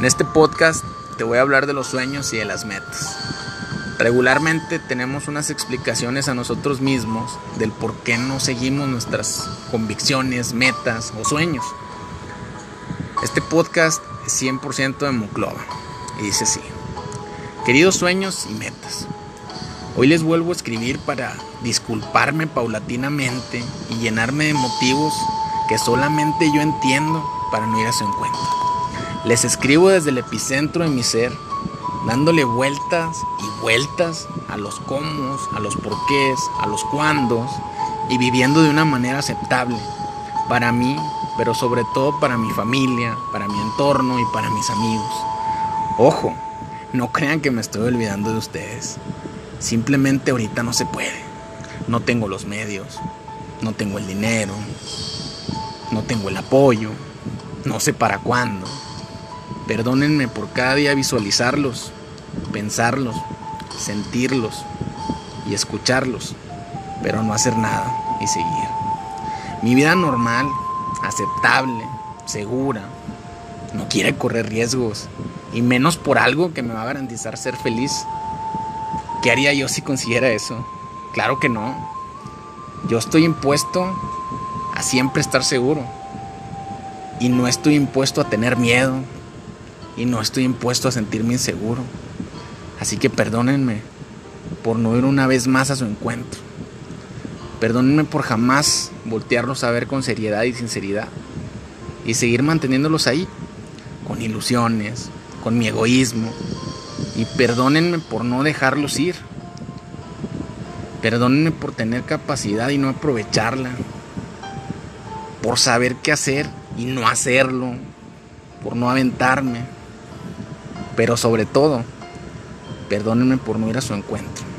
En este podcast te voy a hablar de los sueños y de las metas. Regularmente tenemos unas explicaciones a nosotros mismos del por qué no seguimos nuestras convicciones, metas o sueños. Este podcast es 100% de Muclova y dice así. Queridos sueños y metas, hoy les vuelvo a escribir para disculparme paulatinamente y llenarme de motivos que solamente yo entiendo para no ir a su encuentro. Les escribo desde el epicentro de mi ser, dándole vueltas y vueltas a los cómo, a los porqués, a los cuándos y viviendo de una manera aceptable para mí, pero sobre todo para mi familia, para mi entorno y para mis amigos. Ojo, no crean que me estoy olvidando de ustedes. Simplemente ahorita no se puede. No tengo los medios, no tengo el dinero, no tengo el apoyo, no sé para cuándo. Perdónenme por cada día visualizarlos, pensarlos, sentirlos y escucharlos, pero no hacer nada y seguir. Mi vida normal, aceptable, segura, no quiere correr riesgos, y menos por algo que me va a garantizar ser feliz. ¿Qué haría yo si consiguiera eso? Claro que no. Yo estoy impuesto a siempre estar seguro. Y no estoy impuesto a tener miedo. Y no estoy impuesto a sentirme inseguro. Así que perdónenme por no ir una vez más a su encuentro. Perdónenme por jamás voltearlos a ver con seriedad y sinceridad. Y seguir manteniéndolos ahí, con ilusiones, con mi egoísmo. Y perdónenme por no dejarlos ir. Perdónenme por tener capacidad y no aprovecharla. Por saber qué hacer y no hacerlo. Por no aventarme. Pero sobre todo, perdónenme por no ir a su encuentro.